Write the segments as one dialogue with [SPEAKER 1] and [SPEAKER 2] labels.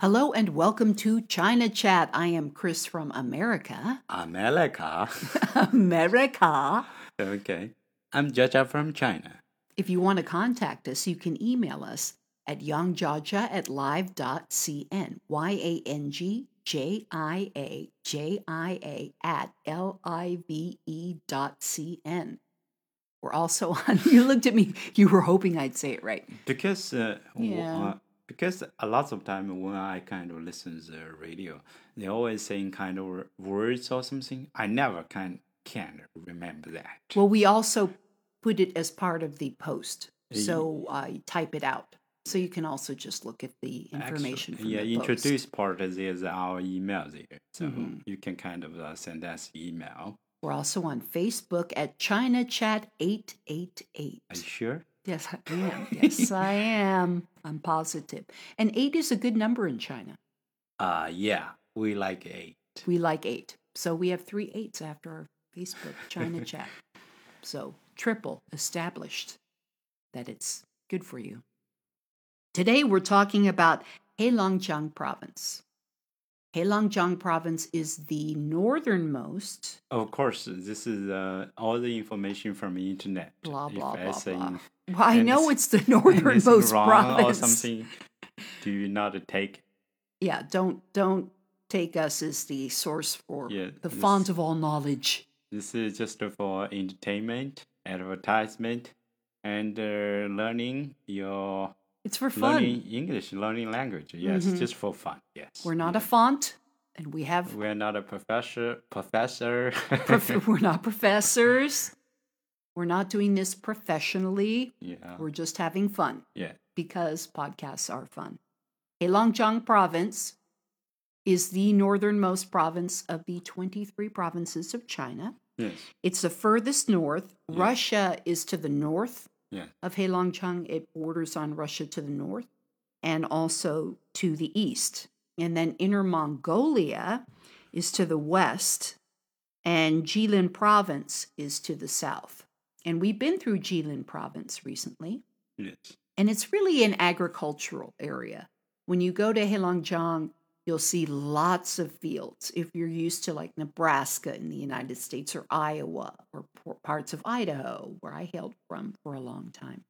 [SPEAKER 1] Hello and welcome to China Chat. I am Chris from America.
[SPEAKER 2] America.
[SPEAKER 1] America.
[SPEAKER 2] okay. I'm Jaja from China.
[SPEAKER 1] If you want to contact us, you can email us at yangjiajia at live.cn. Y A N G J I A J I A at L I V E dot C N. We're also on, you looked at me, you were hoping I'd say it right.
[SPEAKER 2] Because uh,
[SPEAKER 1] Yeah.
[SPEAKER 2] Because a lot of time when I kind of listen to the radio, they always saying kind of words or something. I never can can remember that.
[SPEAKER 1] Well, we also put it as part of the post. So uh, type it out. So you can also just look at the information
[SPEAKER 2] Actually, yeah,
[SPEAKER 1] the post.
[SPEAKER 2] introduce part is, our email there, so
[SPEAKER 1] Mhm.
[SPEAKER 2] you can kind of uh, send us email.
[SPEAKER 1] We're also on Facebook at China Chat 888.
[SPEAKER 2] Are you sure?
[SPEAKER 1] Yes, I am. Yes, I am. I'm positive. And eight is a good number in China.
[SPEAKER 2] Uh yeah, we like eight.
[SPEAKER 1] We like eight. So we have three eights after our Facebook China Chat. So triple established that it's good for you. Today we're talking about Heilongjiang province. Heilongjiang province is the northernmost
[SPEAKER 2] Of course, this is uh, all the information from the internet.
[SPEAKER 1] Blah,
[SPEAKER 2] If
[SPEAKER 1] blah,
[SPEAKER 2] I
[SPEAKER 1] blah,
[SPEAKER 2] say
[SPEAKER 1] blah. Well, I know
[SPEAKER 2] it's-
[SPEAKER 1] it's the northernmost province.
[SPEAKER 2] or something, do you not take?
[SPEAKER 1] Yeah, don't don't take us as the source for
[SPEAKER 2] Yeah,
[SPEAKER 1] the
[SPEAKER 2] this-
[SPEAKER 1] font of all knowledge.
[SPEAKER 2] This is just for entertainment, advertisement, and uh, learning your
[SPEAKER 1] It's for fun.
[SPEAKER 2] learning English, learning language. Yes,
[SPEAKER 1] Mhm.
[SPEAKER 2] just for fun. Yes,
[SPEAKER 1] We're not a font, and we have
[SPEAKER 2] We're not a professor. Professor.
[SPEAKER 1] prof- we're not professors. We're not doing this professionally.
[SPEAKER 2] yeah.
[SPEAKER 1] We're just having fun
[SPEAKER 2] Yeah.
[SPEAKER 1] because podcasts are fun. Heilongjiang province is the northernmost province of the 23 provinces of China.
[SPEAKER 2] Yes.
[SPEAKER 1] It's the furthest north. Russia is to the north
[SPEAKER 2] Yeah.
[SPEAKER 1] of Heilongjiang. It borders on Russia to the north and also to the east. And then Inner Mongolia is to the west, and Jilin province is to the south. And we've been through Jilin province recently,
[SPEAKER 2] Yes.
[SPEAKER 1] and it's really an agricultural area. When you go to Heilongjiang, you'll see lots of fields. If you're used to like Nebraska in the United States or Iowa or parts of Idaho, where I hailed from for a long time,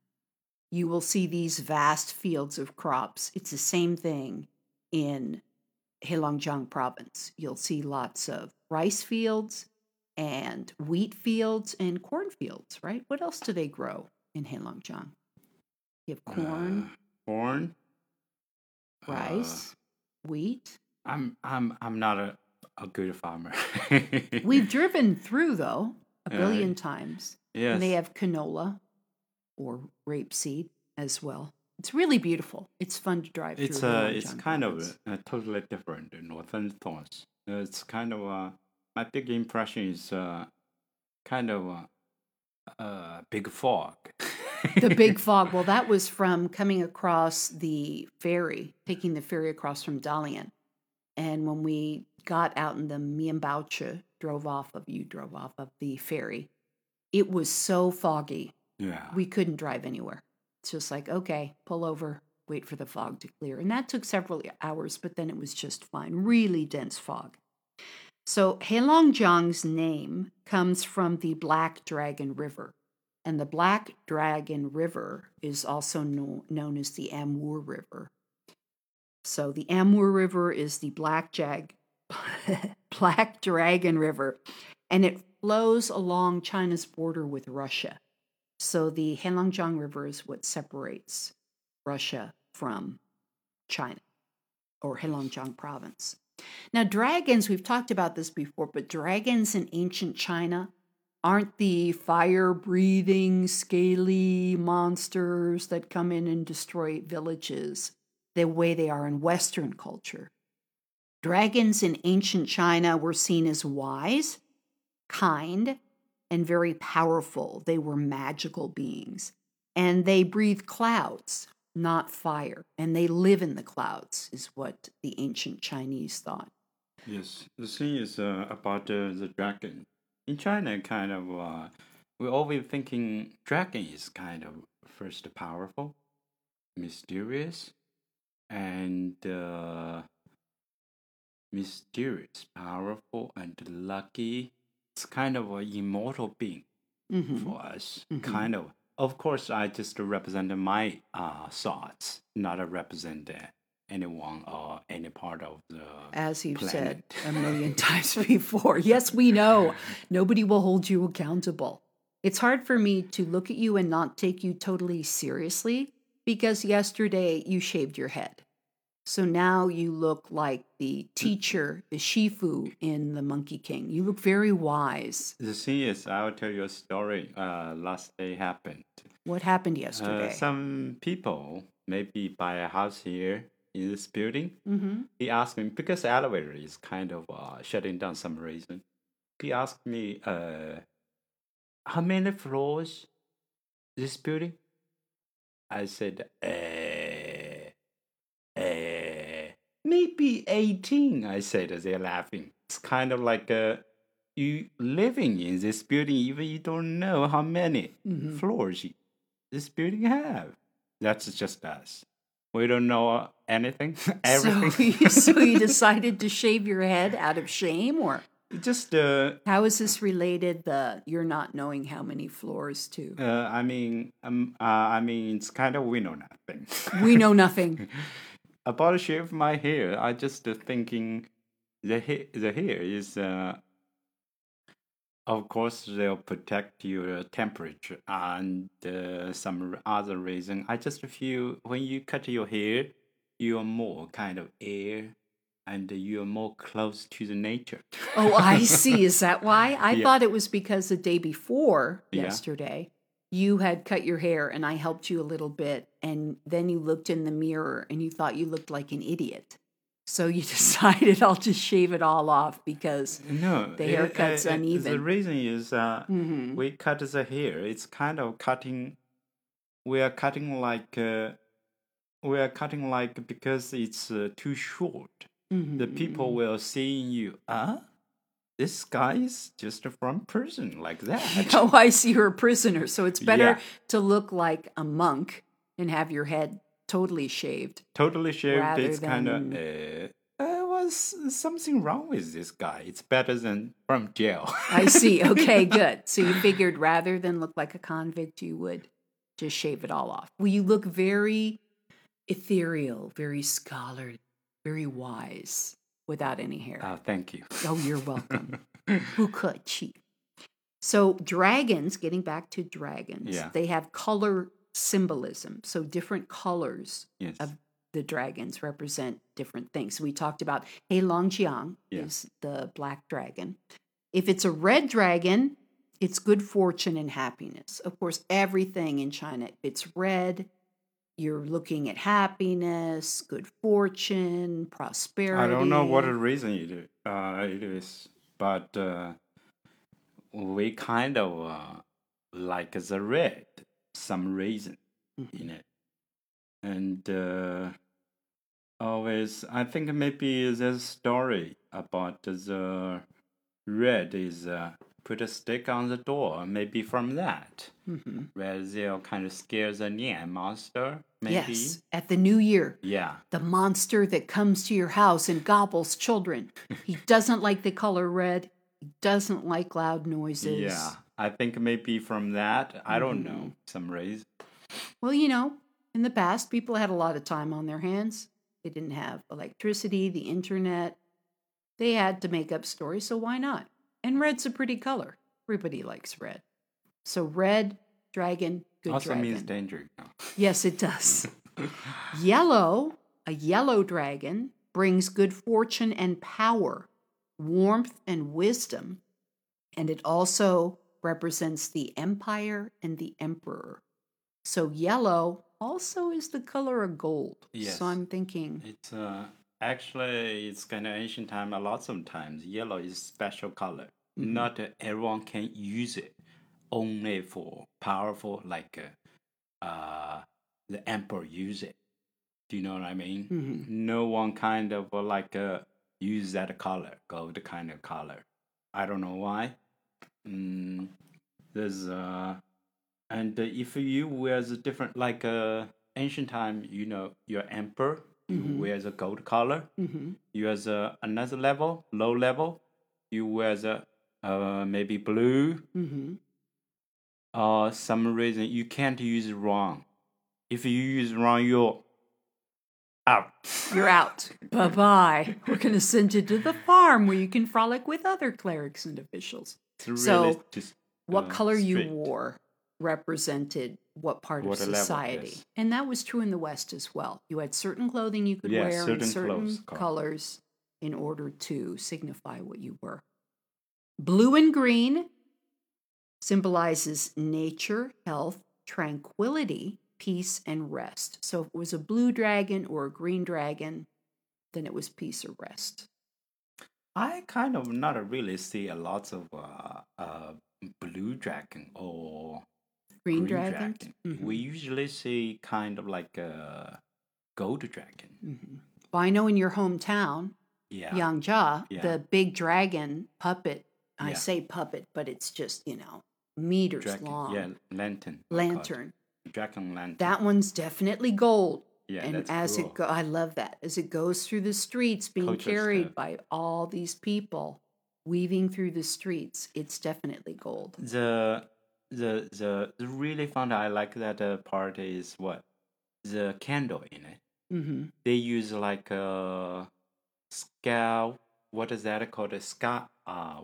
[SPEAKER 1] you will see these vast fields of crops. It's the same thing in Heilongjiang province. You'll see lots of rice fields and wheat fields and corn fields, right? What else do they grow in Heilongjiang? You have corn,
[SPEAKER 2] Uh, corn. uh,
[SPEAKER 1] rice, wheat.
[SPEAKER 2] I'm I'm I'm not a, a good farmer.
[SPEAKER 1] We've driven through though a billion times.
[SPEAKER 2] yes.
[SPEAKER 1] And they have canola or rapeseed as well. It's really beautiful. It's fun to drive
[SPEAKER 2] it's
[SPEAKER 1] through.
[SPEAKER 2] uh
[SPEAKER 1] Heilongjiang
[SPEAKER 2] it's kind of uh, totally different northern. Uh, It's kind of uh my big impression is uh kind of a, uh big fog.
[SPEAKER 1] the big fog. Well, that was from coming across the ferry, taking the ferry across from Dalian. And when we got out in the Mianbaoche, drove off of you drove off of the ferry, it was so foggy
[SPEAKER 2] yeah.
[SPEAKER 1] we couldn't drive anywhere. It's just like, okay, pull over, wait for the fog to clear. And that took several hours, but then it was just fine. Really dense fog. So Heilongjiang's name comes from the Black Dragon River. And the Black Dragon River is also kno- known as the Amur River. So the Amur River is the Black Jag Black Dragon River, and it flows along China's border with Russia. So the Heilongjiang River is what separates Russia from China or Heilongjiang province. Now, dragons, we've talked about this before, but dragons in ancient China aren't the fire breathing, scaly monsters that come in and destroy villages the way they are in Western culture. Dragons in ancient China were seen as wise, kind, and very powerful. They were magical beings. And they breathe clouds, not fire. And they live in the clouds, is what the ancient Chinese thought.
[SPEAKER 2] Yes, the thing is uh, about uh, the dragon. In China, kind of, uh, we're always thinking dragon is kind of first powerful, mysterious, and uh, mysterious, powerful, and lucky. It's kind of an immortal being
[SPEAKER 1] hmm
[SPEAKER 2] for us.
[SPEAKER 1] Mhm.
[SPEAKER 2] Kind of. Of course, I just represent my uh, thoughts, not represent uh, anyone or any part of the.
[SPEAKER 1] As you've said a million times before. Yes, we know. Nobody will hold you accountable. It's hard for me to look at you and not take you totally seriously because yesterday you shaved your head. So now you look like the teacher, the Shifu in The Monkey King. You look very wise.
[SPEAKER 2] The thing is, I will tell you a story. Uh, last day happened.
[SPEAKER 1] What happened
[SPEAKER 2] Uh,
[SPEAKER 1] yesterday?
[SPEAKER 2] some people maybe buy a house here in this building.
[SPEAKER 1] mm-hmm.
[SPEAKER 2] He asked me because the elevator is kind of uh, shutting down some reason. He asked me, uh, "How many floors this building?" I said, uh, uh, maybe eighteen. I said, as they're laughing. It's kind of like uh, you living in this building, even you don't know how many
[SPEAKER 1] Mhm.
[SPEAKER 2] floors this building have. That's just us. We don't know anything, everything.
[SPEAKER 1] So, you, so you decided to shave your head out of shame, or
[SPEAKER 2] just uh,
[SPEAKER 1] how is this related? The you're not knowing how many floors to.
[SPEAKER 2] uh, I mean, um, uh, I mean, it's kind of we know nothing.
[SPEAKER 1] We know nothing.
[SPEAKER 2] about a shave of my hair. I just uh, thinking the hair, the hair is, uh, of course, they'll protect your temperature and uh, some other reason. I just feel when you cut your hair, you are more kind of air. And you are more close to the nature.
[SPEAKER 1] Oh, I see. Is that why? I
[SPEAKER 2] Yeah.
[SPEAKER 1] thought it was because the day before
[SPEAKER 2] Yeah.
[SPEAKER 1] yesterday, you had cut your hair and I helped you a little bit. And then you looked in the mirror and you thought you looked like an idiot. So you decided I'll just shave it all off because.
[SPEAKER 2] No,
[SPEAKER 1] The
[SPEAKER 2] it-
[SPEAKER 1] haircut's
[SPEAKER 2] uh, uh, The reason is uh,
[SPEAKER 1] Mhm.
[SPEAKER 2] we cut the hair. It's kind of cutting. We are cutting like uh, we are cutting like because it's uh, too short. The people will see you. Ah, this guy is just a front person like that.
[SPEAKER 1] Oh, I see you're a prisoner. So it's better
[SPEAKER 2] Yeah.
[SPEAKER 1] to look like a monk and have your head totally shaved.
[SPEAKER 2] totally shaved. It's kind of. Uh, uh, was something wrong with this guy? It's better than from jail.
[SPEAKER 1] I see. Okay, good. So you figured rather than look like a convict, you would just shave it all off. Well, you look very ethereal, very scholarly, very wise without any hair.
[SPEAKER 2] Oh, thank you.
[SPEAKER 1] Oh, you're welcome. Who could cheat? So dragons, getting back to dragons,
[SPEAKER 2] Yeah.
[SPEAKER 1] they have color symbolism. So different colors
[SPEAKER 2] Yes.
[SPEAKER 1] of the dragons represent different things. We talked about Hei Long Jiang
[SPEAKER 2] Yeah.
[SPEAKER 1] is the black dragon. If it's a red dragon, it's good fortune and happiness. Of course, everything in China, if it's red, you're looking at happiness, good fortune, prosperity.
[SPEAKER 2] I don't know what the reason it is, uh, it is but uh, we kind of uh, like the red, some reason
[SPEAKER 1] Mhm.
[SPEAKER 2] in it. And uh, always, I think maybe there's a story about the red is uh, put a stick on the door, maybe from that,
[SPEAKER 1] Mhm.
[SPEAKER 2] where they'll kind of scare the Nian monster, maybe.
[SPEAKER 1] Yes, at the new year,
[SPEAKER 2] Yeah.
[SPEAKER 1] the monster that comes to your house and gobbles children. He doesn't like the color red. He doesn't like loud noises.
[SPEAKER 2] Yeah, I think maybe from that. I don't know
[SPEAKER 1] Mm-hmm.
[SPEAKER 2] some reason.
[SPEAKER 1] Well, you know, in the past, people had a lot of time on their hands. They didn't have electricity, the internet. They had to make up stories, so why not? And red's a pretty color. Everybody likes red. So red, dragon, good
[SPEAKER 2] also
[SPEAKER 1] dragon.
[SPEAKER 2] means danger.
[SPEAKER 1] Yes, it does. yellow, a yellow dragon, brings good fortune and power, warmth and wisdom. And it also represents the empire and the emperor. So yellow also is the color of gold.
[SPEAKER 2] Yes.
[SPEAKER 1] So I'm thinking,
[SPEAKER 2] It's uh actually it's kind of ancient time. A lot of times yellow is special color.
[SPEAKER 1] Mm-hmm.
[SPEAKER 2] Not everyone can use it. Only for powerful like uh, uh the emperor use it. Do you know what I mean?
[SPEAKER 1] Mhm.
[SPEAKER 2] No one kind of uh, like uh, use that color, gold kind of color. I don't know why. Mm, there's uh, and uh, if you wear the different like uh ancient time, you know your emperor You
[SPEAKER 1] Mhm.
[SPEAKER 2] wear the gold color.
[SPEAKER 1] hmm
[SPEAKER 2] You wear the another level, low level. You wear the uh, maybe blue.
[SPEAKER 1] hmm
[SPEAKER 2] Or some reason you can't use wrong. If you use wrong, you're out.
[SPEAKER 1] You're out. bye bye. We're going to send you to the farm where you can frolic with other clerics and officials.
[SPEAKER 2] Really
[SPEAKER 1] So,
[SPEAKER 2] just
[SPEAKER 1] What
[SPEAKER 2] uh,
[SPEAKER 1] color you wore represented what part
[SPEAKER 2] What
[SPEAKER 1] of
[SPEAKER 2] level,
[SPEAKER 1] society.
[SPEAKER 2] yes.
[SPEAKER 1] And that was true in the West as well. You had certain clothing you could
[SPEAKER 2] Yeah,
[SPEAKER 1] wear in
[SPEAKER 2] certain
[SPEAKER 1] certain
[SPEAKER 2] clothes,
[SPEAKER 1] colors in order to signify what you were. Blue and green symbolizes nature, health, tranquility, peace, and rest. So if it was a blue dragon or a green dragon, then it was peace or rest.
[SPEAKER 2] I kind of not really see a lot of uh, uh, blue dragon or
[SPEAKER 1] Green,
[SPEAKER 2] green
[SPEAKER 1] dragon.
[SPEAKER 2] dragon. We usually see kind of like a gold dragon.
[SPEAKER 1] hmm Well, I know in your hometown,
[SPEAKER 2] Yeah.
[SPEAKER 1] Yangzhou,
[SPEAKER 2] Yeah.
[SPEAKER 1] the big dragon puppet. I
[SPEAKER 2] Yeah.
[SPEAKER 1] say puppet, but it's just, you know, meters
[SPEAKER 2] Dragon.
[SPEAKER 1] long.
[SPEAKER 2] Yeah, lantern. we call it.
[SPEAKER 1] Lantern.
[SPEAKER 2] Dragon lantern.
[SPEAKER 1] That one's definitely gold.
[SPEAKER 2] Yeah,
[SPEAKER 1] and as
[SPEAKER 2] cool.
[SPEAKER 1] it go, I love that. As it goes through the streets, being
[SPEAKER 2] Culture
[SPEAKER 1] carried
[SPEAKER 2] stuff.
[SPEAKER 1] by all these people, weaving through the streets, it's definitely gold.
[SPEAKER 2] the the the the really fun I like that uh, part is what the candle in it.
[SPEAKER 1] hmm
[SPEAKER 2] They use like a scale. What is that called? A sky. Uh,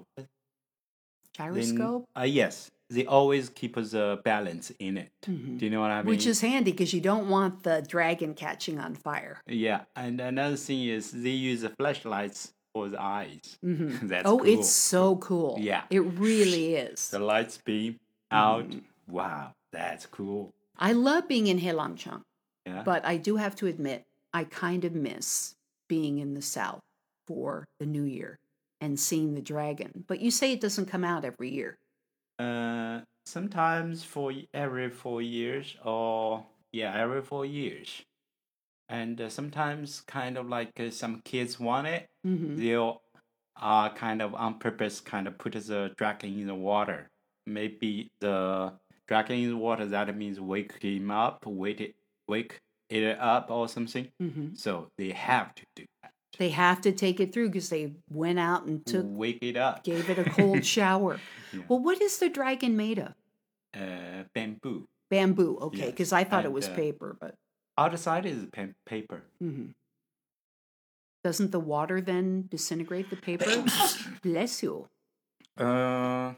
[SPEAKER 1] Gyroscope,
[SPEAKER 2] Uh, yes, they always keep the balance in it.
[SPEAKER 1] Mhm.
[SPEAKER 2] Do you know what I mean?
[SPEAKER 1] which is handy because you don't want the dragon catching on fire.
[SPEAKER 2] yeah, and another thing is they use the flashlights for the eyes.
[SPEAKER 1] hmm
[SPEAKER 2] That's
[SPEAKER 1] oh,
[SPEAKER 2] cool.
[SPEAKER 1] it's so cool.
[SPEAKER 2] Yeah.
[SPEAKER 1] it really is.
[SPEAKER 2] The lights beam out.
[SPEAKER 1] Mhm.
[SPEAKER 2] Wow, that's cool.
[SPEAKER 1] I love being in Heilongjiang.
[SPEAKER 2] Yeah.
[SPEAKER 1] But I do have to admit, I kind of miss being in the South for the New Year and seeing the dragon. But you say it doesn't come out every year.
[SPEAKER 2] Uh, sometimes for every four years, or yeah, every four years, and uh, sometimes kind of like uh, some kids want it,
[SPEAKER 1] hmm
[SPEAKER 2] they'll uh kind of on purpose kind of put the dragon in the water. Maybe the dragon in the water that means wake him up, wake it, wake it up or something.
[SPEAKER 1] hmm
[SPEAKER 2] So they have to do.
[SPEAKER 1] They have to take it through because they went out and took,
[SPEAKER 2] wake it up.
[SPEAKER 1] gave it a cold shower.
[SPEAKER 2] Yeah.
[SPEAKER 1] Well, what is the dragon made of?
[SPEAKER 2] Uh, bamboo.
[SPEAKER 1] Bamboo. Okay,
[SPEAKER 2] Yes,
[SPEAKER 1] because I thought it was
[SPEAKER 2] uh,
[SPEAKER 1] paper, but
[SPEAKER 2] outer side is pa- paper.
[SPEAKER 1] mhm. doesn't the water then disintegrate the paper? Bless you.
[SPEAKER 2] Uh,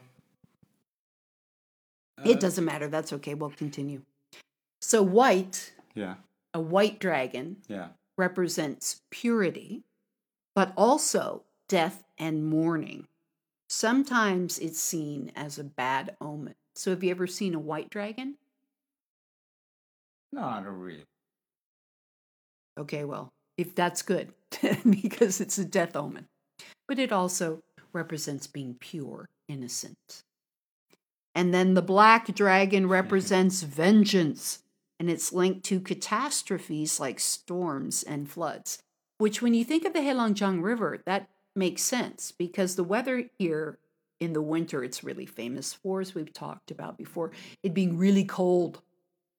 [SPEAKER 1] It doesn't matter. That's okay. We'll continue. So, white,
[SPEAKER 2] Yeah,
[SPEAKER 1] a white dragon,
[SPEAKER 2] yeah.
[SPEAKER 1] represents purity, but also death and mourning. Sometimes it's seen as a bad omen. So, have you ever seen a white dragon?
[SPEAKER 2] Not really.
[SPEAKER 1] Okay, well, if that's good, because it's a death omen. But it also represents being pure, innocent. And then the black dragon represents vengeance, and it's linked to catastrophes like storms and floods. Which, when you think of the Heilongjiang River, that makes sense because the weather here in the winter it's really famous for, as we've talked about before, it being really cold.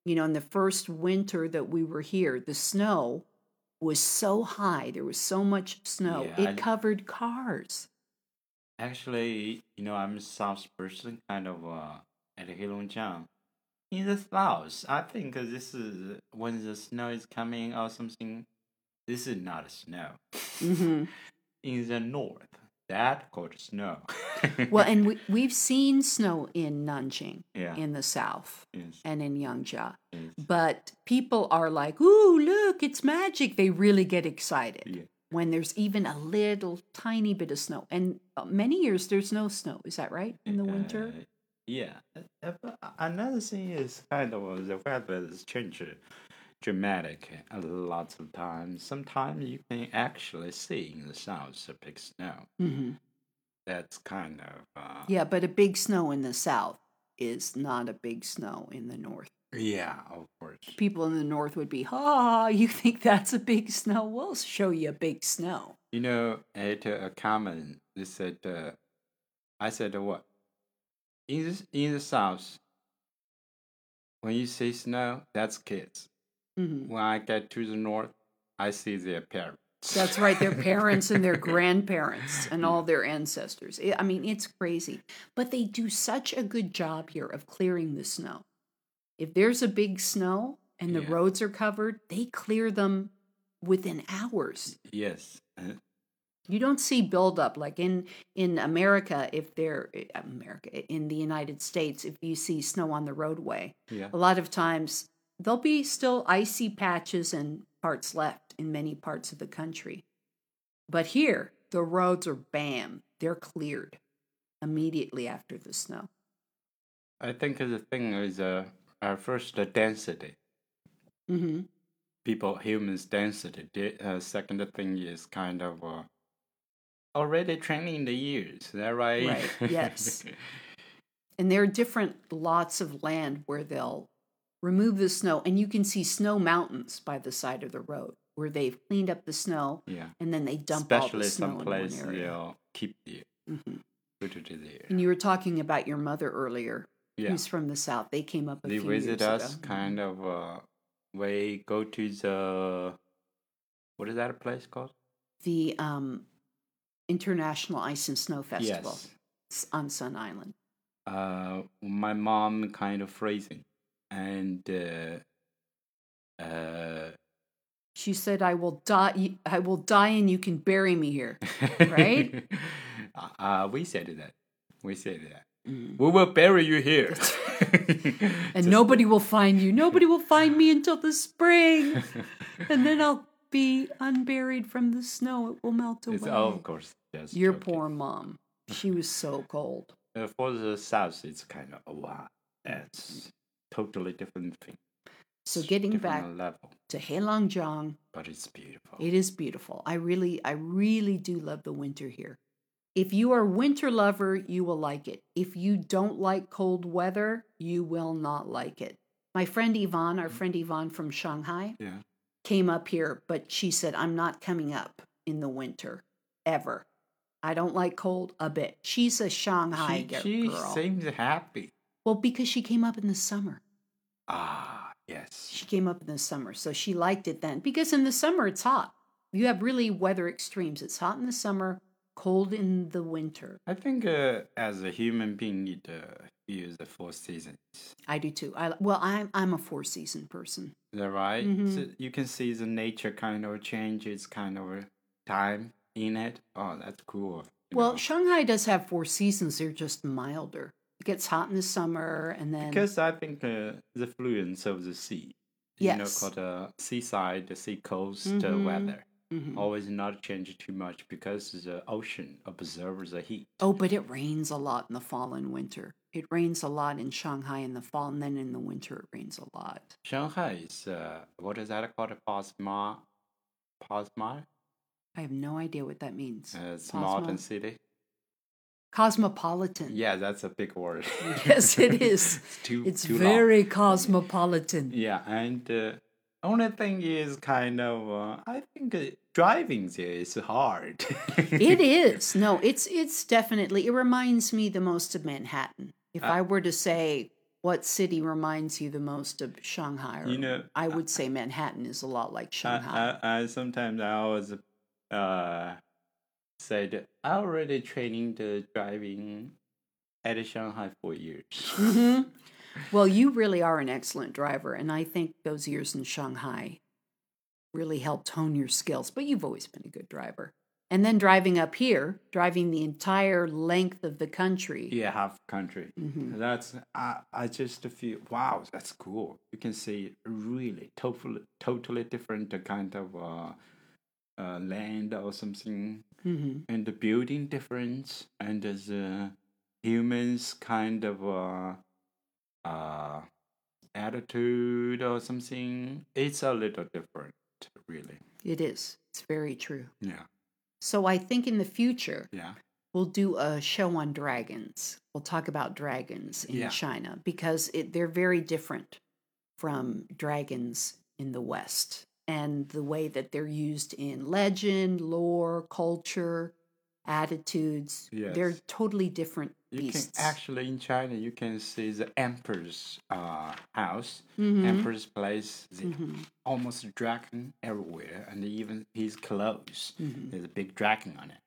[SPEAKER 1] You know, in the first winter that we were here, the snow was so high, there was so much snow,
[SPEAKER 2] Yeah,
[SPEAKER 1] it
[SPEAKER 2] I-
[SPEAKER 1] covered cars.
[SPEAKER 2] Actually, you know, I'm a South person, kind of uh, at Heilongjiang. In the South, I think this is when the snow is coming or something. This is not a snow.
[SPEAKER 1] hmm
[SPEAKER 2] In the north, that called snow.
[SPEAKER 1] Well, and we, we've seen snow in Nanjing,
[SPEAKER 2] yeah,
[SPEAKER 1] in the south,
[SPEAKER 2] yes,
[SPEAKER 1] and in Yangzhou.
[SPEAKER 2] yes,
[SPEAKER 1] But people are like, ooh, look, it's magic. They really get excited
[SPEAKER 2] yeah.
[SPEAKER 1] when there's even a little tiny bit of snow. And uh, many years there's no snow. Is that right? In the winter?
[SPEAKER 2] Uh, yeah. Uh, Another thing is kind of the weather is changed dramatic a lot of times. Sometimes you can actually see in the south a big snow.
[SPEAKER 1] hmm
[SPEAKER 2] That's kind of uh,
[SPEAKER 1] Yeah, but a big snow in the south is not a big snow in the north.
[SPEAKER 2] yeah, of course.
[SPEAKER 1] People in the north would be, ah, you think that's a big snow? We'll show you a big snow.
[SPEAKER 2] You know, at a comment, they said, uh, I said uh, what? In the, in the south, when you say snow, that's kids.
[SPEAKER 1] Hmm
[SPEAKER 2] When I get to the north, I see their parents.
[SPEAKER 1] That's right, their parents and their grandparents and all their ancestors. I mean, it's crazy. But they do such a good job here of clearing the snow. If there's a big snow and the
[SPEAKER 2] Yeah.
[SPEAKER 1] roads are covered, they clear them within hours.
[SPEAKER 2] Yes. uh,
[SPEAKER 1] You don't see buildup like in in America if they're eh, America in the United States if you see snow on the roadway.
[SPEAKER 2] Yeah.
[SPEAKER 1] A lot of times there'll be still icy patches and parts left in many parts of the country. But here, the roads are bam, they're cleared immediately after the snow.
[SPEAKER 2] I think the thing is uh, uh first the density.
[SPEAKER 1] hmm
[SPEAKER 2] People, humans density. The uh, second thing is kind of uh, already training the years. Is that right?
[SPEAKER 1] Right, yes. And there are different lots of land where they'll remove the snow, and you can see snow mountains by the side of the road where they've cleaned up the snow
[SPEAKER 2] yeah.
[SPEAKER 1] and then they dump all
[SPEAKER 2] Especially
[SPEAKER 1] the snow
[SPEAKER 2] some
[SPEAKER 1] in one
[SPEAKER 2] place
[SPEAKER 1] area.
[SPEAKER 2] keep you.
[SPEAKER 1] Mhm.
[SPEAKER 2] Put it there.
[SPEAKER 1] And you were talking about your mother earlier,
[SPEAKER 2] Yeah.
[SPEAKER 1] who's from the south. They came up a
[SPEAKER 2] they visit us
[SPEAKER 1] ago.
[SPEAKER 2] kind of uh we go to the what is that place called
[SPEAKER 1] the um, International Ice and Snow Festival
[SPEAKER 2] yes
[SPEAKER 1] on Sun Island.
[SPEAKER 2] uh my mom kind of freezing and uh uh
[SPEAKER 1] She said, "I will die. I will die, and you can bury me here." Right?
[SPEAKER 2] uh we said that we said that
[SPEAKER 1] Mm.
[SPEAKER 2] we will bury you here
[SPEAKER 1] And
[SPEAKER 2] Just-
[SPEAKER 1] nobody will find you. Nobody will find me until the spring, and then I'll be unburied from the snow. It will melt away.
[SPEAKER 2] it's, oh, of course yes
[SPEAKER 1] Your
[SPEAKER 2] joking.
[SPEAKER 1] poor mom. She was so cold.
[SPEAKER 2] uh, for the south it's kind of a wow that's totally different thing
[SPEAKER 1] So getting back
[SPEAKER 2] level
[SPEAKER 1] to Heilongjiang,
[SPEAKER 2] but it's beautiful
[SPEAKER 1] It is beautiful. I really, I really do love the winter here. If you are a winter lover, you will like it. If you don't like cold weather, you will not like it. My friend Yvonne, our mm-hmm. friend Yvonne from Shanghai,
[SPEAKER 2] yeah
[SPEAKER 1] came up here, but she said, I'm not coming up in the winter ever. I don't like cold a bit. She's a Shanghai
[SPEAKER 2] she,
[SPEAKER 1] gi-
[SPEAKER 2] she
[SPEAKER 1] girl.
[SPEAKER 2] seems happy.
[SPEAKER 1] Well, because she came up in the summer.
[SPEAKER 2] Ah, yes.
[SPEAKER 1] She came up in the summer, so she liked it then. Because in the summer, it's hot. You have really weather extremes. It's hot in the summer, cold in the winter.
[SPEAKER 2] I think uh, as a human being, need to use the four seasons.
[SPEAKER 1] I do too. I well, I'm I'm a four season person.
[SPEAKER 2] Is that right?
[SPEAKER 1] Mhm.
[SPEAKER 2] So you can see the nature kind of changes, kind of time in it. Oh, that's cool.
[SPEAKER 1] Well,
[SPEAKER 2] know.
[SPEAKER 1] Shanghai does have four seasons. They're just milder. It gets hot in the summer, and then
[SPEAKER 2] because I think uh, the fluence of the sea. yes. You know, called the seaside, the sea coast uh,
[SPEAKER 1] Mhm.
[SPEAKER 2] weather.
[SPEAKER 1] Mhm.
[SPEAKER 2] Always not change too much because the ocean observes the heat.
[SPEAKER 1] oh, but it rains a lot in the fall and winter. It rains a lot in Shanghai in the fall, and then in the winter it rains a lot.
[SPEAKER 2] Shanghai is uh, what is that called? A pasma, Pasma.
[SPEAKER 1] I have no idea what that means.
[SPEAKER 2] Uh, it's
[SPEAKER 1] Pasma?
[SPEAKER 2] modern city.
[SPEAKER 1] Cosmopolitan.
[SPEAKER 2] Yeah, that's a big word.
[SPEAKER 1] Yes, it is.
[SPEAKER 2] it's too.
[SPEAKER 1] It's
[SPEAKER 2] too long.
[SPEAKER 1] very cosmopolitan.
[SPEAKER 2] Yeah, and uh, only thing is kind of. Uh, I think uh, driving there is hard.
[SPEAKER 1] It is. No, it's it's definitely it reminds me the most of Manhattan. If
[SPEAKER 2] Uh,
[SPEAKER 1] I were to say what city reminds you the most of Shanghai,
[SPEAKER 2] You know,
[SPEAKER 1] I would say Manhattan is a lot like
[SPEAKER 2] I,
[SPEAKER 1] Shanghai.
[SPEAKER 2] I, I sometimes I always uh said I already training the driving at Shanghai for years.
[SPEAKER 1] Mhm. Well, you really are an excellent driver, and I think those years in Shanghai really helped hone your skills. But you've always been a good driver. And then driving up here, driving the entire length of the country.
[SPEAKER 2] Yeah, half country.
[SPEAKER 1] Mhm.
[SPEAKER 2] That's I I just feel wow, that's cool. You can see really totally totally different kind of uh, uh land or something,
[SPEAKER 1] Mhm.
[SPEAKER 2] and the building difference, and the humans kind of uh uh attitude or something. It's a little different, really.
[SPEAKER 1] It is. It's very true.
[SPEAKER 2] Yeah,
[SPEAKER 1] So I think in the future,
[SPEAKER 2] yeah,
[SPEAKER 1] we'll do a show on dragons. We'll talk about dragons in
[SPEAKER 2] Yeah.
[SPEAKER 1] China because it, they're very different from dragons in the West and the way that they're used in legend, lore, culture, attitudes. They're totally different
[SPEAKER 2] You
[SPEAKER 1] beasts.
[SPEAKER 2] can actually in China you can see the emperor's uh, house,
[SPEAKER 1] Mhm.
[SPEAKER 2] emperor's place. The
[SPEAKER 1] Mhm.
[SPEAKER 2] almost dragon everywhere, and even his clothes.
[SPEAKER 1] Mhm.
[SPEAKER 2] There's a big dragon on it.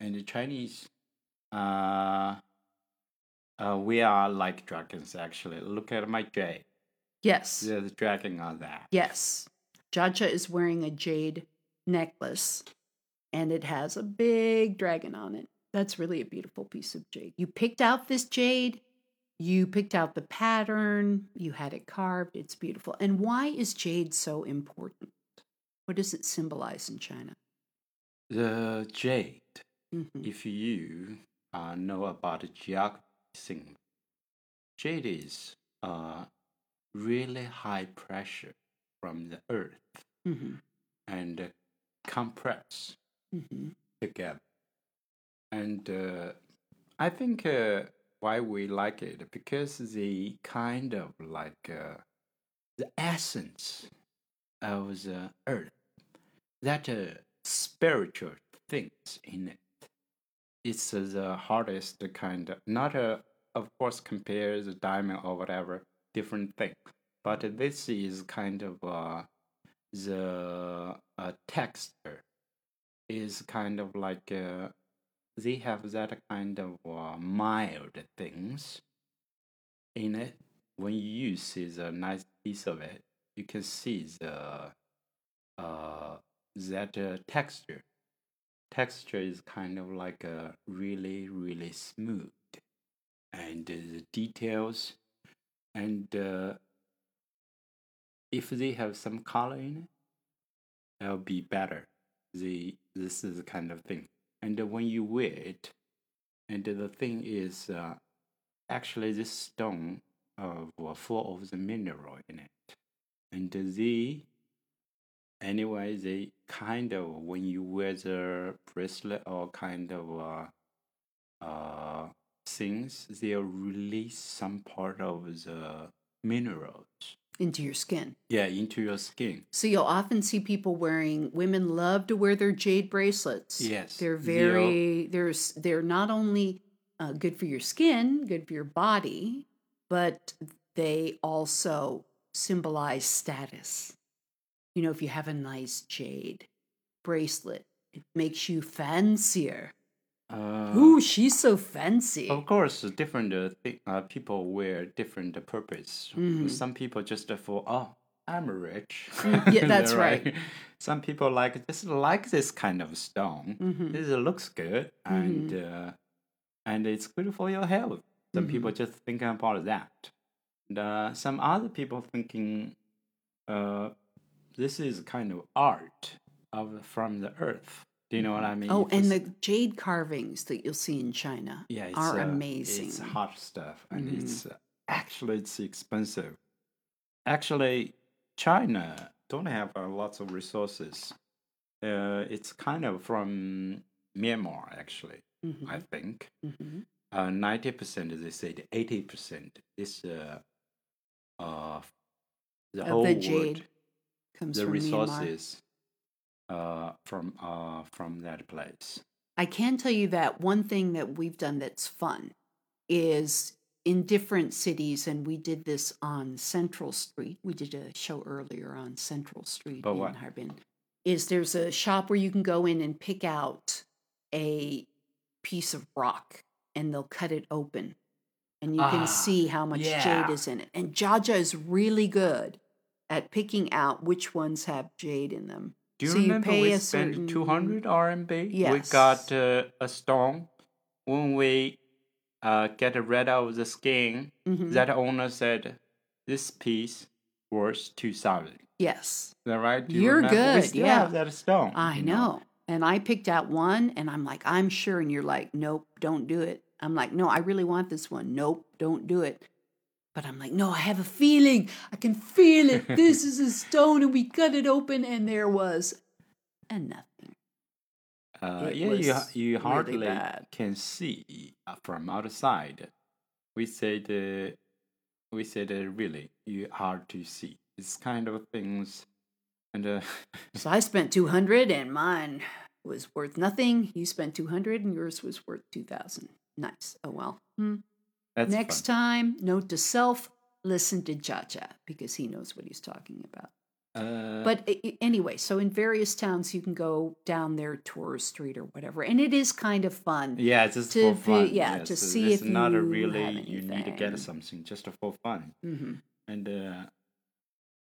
[SPEAKER 2] And the Chinese, uh, uh, we are like dragons actually. Look at my jade.
[SPEAKER 1] Yes.
[SPEAKER 2] There's a dragon on that.
[SPEAKER 1] Yes. Jaja is wearing a jade necklace and it has a big dragon on it. That's really a beautiful piece of jade. You picked out this jade, you picked out the pattern, you had it carved. It's beautiful. And why is jade so important? What does it symbolize in China?
[SPEAKER 2] The jade.
[SPEAKER 1] Mhm.
[SPEAKER 2] If you uh, know about the geography thing, jade is uh, really high pressure from the earth
[SPEAKER 1] Mhm.
[SPEAKER 2] and uh, compress
[SPEAKER 1] Mhm.
[SPEAKER 2] together. And uh, I think uh, why we like it because the kind of like uh, the essence of the earth, that uh, spiritual things in it. It's uh, the hardest kind of not uh, of course compare the diamond or whatever different thing, but this is kind of uh, the uh, texture is kind of like uh, they have that kind of uh, mild things in it. When you see the nice piece of it, you can see the uh, that uh, texture. Texture is kind of like a really really smooth, and uh, the details, and uh, if they have some color in it, it'll be better. The this is the kind of thing, and when you wear it, and the thing is, uh, actually this stone of uh, full of the mineral in it, and the anyway they kind of when you wear the bracelet or kind of uh, uh things, they'll release some part of the minerals.
[SPEAKER 1] Into your skin.
[SPEAKER 2] Yeah, into your skin.
[SPEAKER 1] So you'll often see people wearing. Women love to wear their jade bracelets.
[SPEAKER 2] Yes,
[SPEAKER 1] they're very. They're they're not only uh, good for your skin, good for your body, but they also symbolize status. You know, if you have a nice jade bracelet, it makes you fancier.
[SPEAKER 2] Uh,
[SPEAKER 1] Ooh, she's so fancy.
[SPEAKER 2] Of course, different uh, thi- uh, people wear different purpose.
[SPEAKER 1] Mhm.
[SPEAKER 2] Some people just for oh, I'm rich.
[SPEAKER 1] Mm, yeah, that's
[SPEAKER 2] They're
[SPEAKER 1] right.
[SPEAKER 2] Some people like just like this kind of stone.
[SPEAKER 1] Mhm.
[SPEAKER 2] This looks good and
[SPEAKER 1] Mm-hmm.
[SPEAKER 2] uh, and it's good for your health. Some
[SPEAKER 1] Mm-hmm.
[SPEAKER 2] people just thinking about that. And, uh, some other people thinking, uh, this is kind of art of from the earth. Do you know what I mean?
[SPEAKER 1] Oh, and the jade carvings that you'll see in China
[SPEAKER 2] yeah,
[SPEAKER 1] are
[SPEAKER 2] uh,
[SPEAKER 1] amazing.
[SPEAKER 2] It's hot stuff, and
[SPEAKER 1] Mhm.
[SPEAKER 2] it's uh, actually it's expensive. Actually, China don't have uh, lots of resources. Uh, it's kind of from Myanmar, actually.
[SPEAKER 1] Mhm,
[SPEAKER 2] I think
[SPEAKER 1] mhm.
[SPEAKER 2] uh, ninety percent, they said eighty percent is uh, uh, the whole
[SPEAKER 1] the
[SPEAKER 2] world,
[SPEAKER 1] jade comes
[SPEAKER 2] the
[SPEAKER 1] from Myanmar.
[SPEAKER 2] Uh, from uh, from that place.
[SPEAKER 1] I can tell you that one thing that we've done that's fun is in different cities, and we did this on Central Street. We did a show earlier on Central Street
[SPEAKER 2] But
[SPEAKER 1] in
[SPEAKER 2] what?
[SPEAKER 1] Harbin. Is there's a shop where you can go in and pick out a piece of rock, and they'll cut it open, and you
[SPEAKER 2] Ah,
[SPEAKER 1] can see how much
[SPEAKER 2] yeah.
[SPEAKER 1] jade is in it. And Jaja is really good at picking out which ones have jade in them.
[SPEAKER 2] Do you
[SPEAKER 1] So you
[SPEAKER 2] remember
[SPEAKER 1] pay
[SPEAKER 2] we
[SPEAKER 1] a
[SPEAKER 2] spent
[SPEAKER 1] certain-
[SPEAKER 2] 200 RMB?
[SPEAKER 1] Yes.
[SPEAKER 2] We got uh, a stone. When we uh, get rid of the skin,
[SPEAKER 1] Mhm.
[SPEAKER 2] that owner said, this piece worth 2000
[SPEAKER 1] Yes.
[SPEAKER 2] Is that right? Do you
[SPEAKER 1] You're
[SPEAKER 2] remember? We
[SPEAKER 1] good,
[SPEAKER 2] still
[SPEAKER 1] yeah.
[SPEAKER 2] have that stone.
[SPEAKER 1] I
[SPEAKER 2] you
[SPEAKER 1] know. And I picked out one and I'm like, I'm sure. And you're like, nope, don't do it. I'm like, no, I really want this one. Nope, don't do it. But I'm like, no, I have a feeling. I can feel it. This is a stone. And we cut it open and there was a nothing.
[SPEAKER 2] Uh, yeah, you, you hardly
[SPEAKER 1] bad.
[SPEAKER 2] can see uh, from outside. We said, uh, we said, uh, really, you hard to see. It's kind of things, and uh,
[SPEAKER 1] So I spent 200 and mine was worth nothing. You spent 200 and yours was worth 2000. Nice. Oh well. Hmm.
[SPEAKER 2] That's
[SPEAKER 1] Next
[SPEAKER 2] fun.
[SPEAKER 1] time, note to self: listen to Jaja because he knows what he's talking about.
[SPEAKER 2] Uh,
[SPEAKER 1] But anyway, so in various towns, you can go down their tourist street or whatever, and it is kind of fun.
[SPEAKER 2] yeah, just
[SPEAKER 1] to
[SPEAKER 2] for fun.
[SPEAKER 1] yeah,
[SPEAKER 2] yes.
[SPEAKER 1] to
[SPEAKER 2] so
[SPEAKER 1] see if
[SPEAKER 2] is not a
[SPEAKER 1] you
[SPEAKER 2] really you need to get something just for fun.
[SPEAKER 1] hmm
[SPEAKER 2] And uh,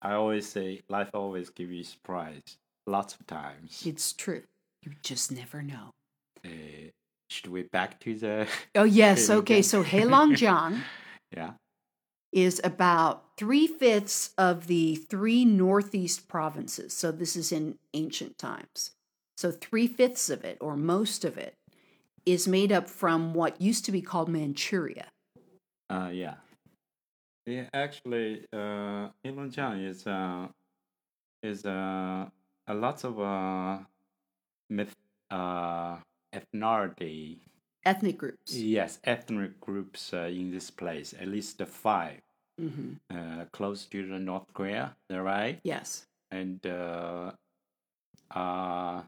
[SPEAKER 2] I always say life always give you surprise. Lots of times.
[SPEAKER 1] It's true. You just never know.
[SPEAKER 2] Uh, should we back to the?
[SPEAKER 1] Oh yes. Okay. So Heilongjiang
[SPEAKER 2] yeah.
[SPEAKER 1] is about three fifths of the three northeast provinces. So this is in ancient times. So three fifths of it, or most of it, is made up from what used to be called Manchuria.
[SPEAKER 2] Uh, yeah. Yeah, actually, uh, Heilongjiang is uh, is uh, a lot of uh, myth, uh, ethnicity.
[SPEAKER 1] Ethnic groups.
[SPEAKER 2] Yes, ethnic groups uh, in this place. At least the five,
[SPEAKER 1] hmm
[SPEAKER 2] uh, close to the North Korea. Right?
[SPEAKER 1] Yes.
[SPEAKER 2] And uh, uh,